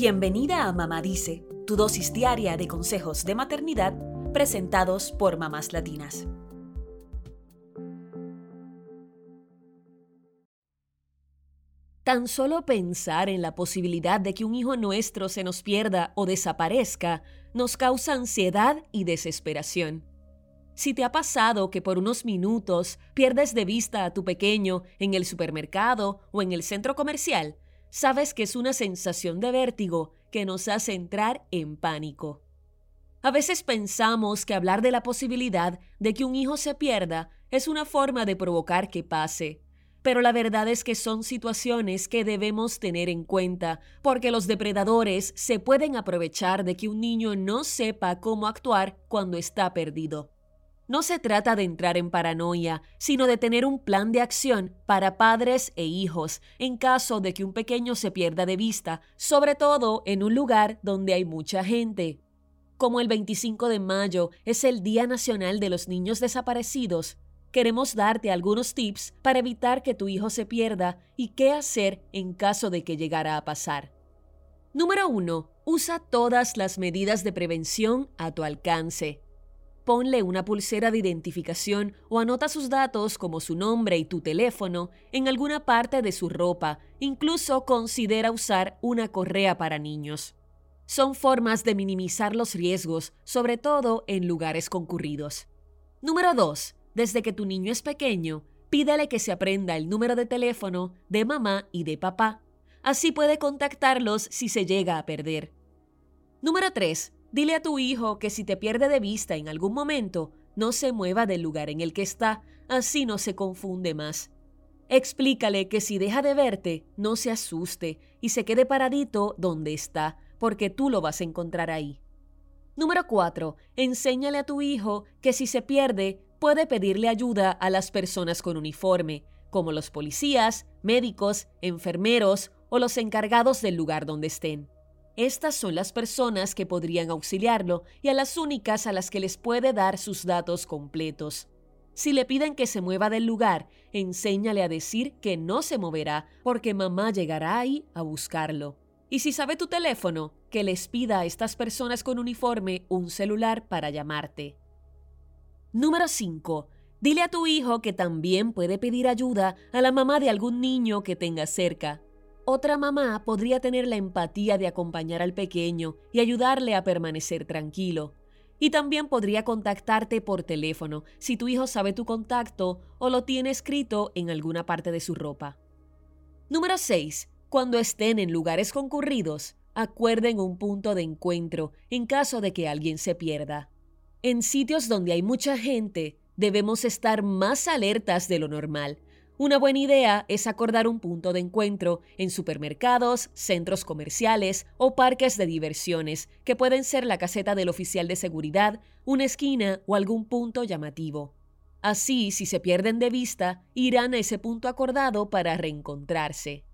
Bienvenida a Mamá Dice, tu dosis diaria de consejos de maternidad presentados por mamás latinas. Tan solo pensar en la posibilidad de que un hijo nuestro se nos pierda o desaparezca nos causa ansiedad y desesperación. Si te ha pasado que por unos minutos pierdes de vista a tu pequeño en el supermercado o en el centro comercial, sabes que es una sensación de vértigo que nos hace entrar en pánico. A veces pensamos que hablar de la posibilidad de que un hijo se pierda es una forma de provocar que pase, pero la verdad es que son situaciones que debemos tener en cuenta, porque los depredadores se pueden aprovechar de que un niño no sepa cómo actuar cuando está perdido. No se trata de entrar en paranoia, sino de tener un plan de acción para padres e hijos en caso de que un pequeño se pierda de vista, sobre todo en un lugar donde hay mucha gente. Como el 25 de mayo es el Día Nacional de los Niños Desaparecidos, queremos darte algunos tips para evitar que tu hijo se pierda y qué hacer en caso de que llegara a pasar. Número 1. Usa todas las medidas de prevención a tu alcance ponle una pulsera de identificación o anota sus datos como su nombre y tu teléfono en alguna parte de su ropa. Incluso considera usar una correa para niños. Son formas de minimizar los riesgos, sobre todo en lugares concurridos. Número 2. Desde que tu niño es pequeño, pídale que se aprenda el número de teléfono de mamá y de papá. Así puede contactarlos si se llega a perder. Número 3. Dile a tu hijo que si te pierde de vista en algún momento, no se mueva del lugar en el que está, así no se confunde más. Explícale que si deja de verte, no se asuste y se quede paradito donde está, porque tú lo vas a encontrar ahí. Número 4. Enséñale a tu hijo que si se pierde, puede pedirle ayuda a las personas con uniforme, como los policías, médicos, enfermeros o los encargados del lugar donde estén. Estas son las personas que podrían auxiliarlo y a las únicas a las que les puede dar sus datos completos. Si le piden que se mueva del lugar, enséñale a decir que no se moverá porque mamá llegará ahí a buscarlo. Y si sabe tu teléfono, que les pida a estas personas con uniforme un celular para llamarte. Número 5. Dile a tu hijo que también puede pedir ayuda a la mamá de algún niño que tenga cerca. Otra mamá podría tener la empatía de acompañar al pequeño y ayudarle a permanecer tranquilo. Y también podría contactarte por teléfono si tu hijo sabe tu contacto o lo tiene escrito en alguna parte de su ropa. Número 6. Cuando estén en lugares concurridos, acuerden un punto de encuentro en caso de que alguien se pierda. En sitios donde hay mucha gente, debemos estar más alertas de lo normal una buena idea es acordar un punto de encuentro en supermercados, centros comerciales o parques de diversiones, que pueden ser la caseta del oficial de seguridad, una esquina o algún punto llamativo. Así, si se pierden de vista, irán a ese punto acordado para reencontrarse.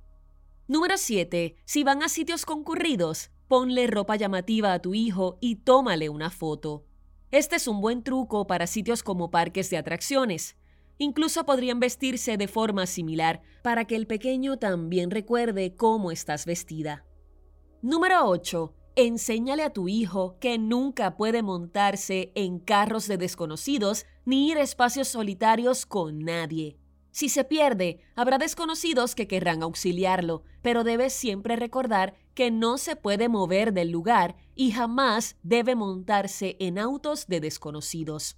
Número 7. Si van a sitios concurridos, ponle ropa llamativa a tu hijo y tómale una foto. Este es un buen truco para sitios como parques de atracciones. Incluso podrían vestirse de forma similar para que el pequeño también recuerde cómo estás vestida. Número 8. Enséñale a tu hijo que nunca puede montarse en carros de desconocidos ni ir a espacios solitarios con nadie. Si se pierde, habrá desconocidos que querrán auxiliarlo, pero debes siempre recordar que no se puede mover del lugar y jamás debe montarse en autos de desconocidos.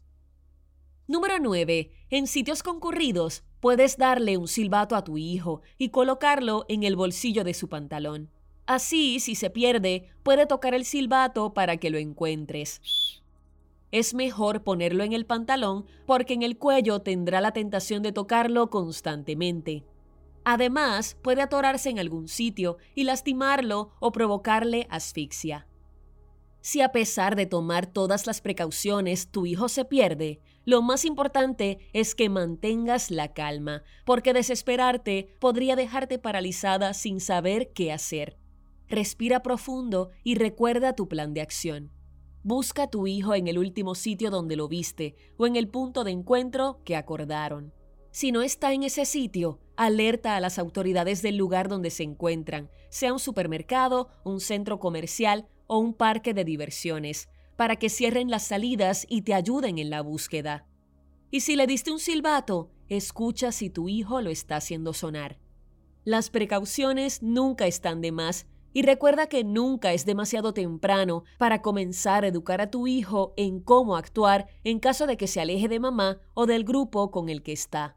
Número 9. En sitios concurridos, puedes darle un silbato a tu hijo y colocarlo en el bolsillo de su pantalón. Así, si se pierde, puede tocar el silbato para que lo encuentres. Es mejor ponerlo en el pantalón porque en el cuello tendrá la tentación de tocarlo constantemente. Además, puede atorarse en algún sitio y lastimarlo o provocarle asfixia. Si a pesar de tomar todas las precauciones tu hijo se pierde, lo más importante es que mantengas la calma, porque desesperarte podría dejarte paralizada sin saber qué hacer. Respira profundo y recuerda tu plan de acción. Busca a tu hijo en el último sitio donde lo viste o en el punto de encuentro que acordaron. Si no está en ese sitio, alerta a las autoridades del lugar donde se encuentran, sea un supermercado, un centro comercial o un parque de diversiones, para que cierren las salidas y te ayuden en la búsqueda. Y si le diste un silbato, escucha si tu hijo lo está haciendo sonar. Las precauciones nunca están de más y recuerda que nunca es demasiado temprano para comenzar a educar a tu hijo en cómo actuar en caso de que se aleje de mamá o del grupo con el que está.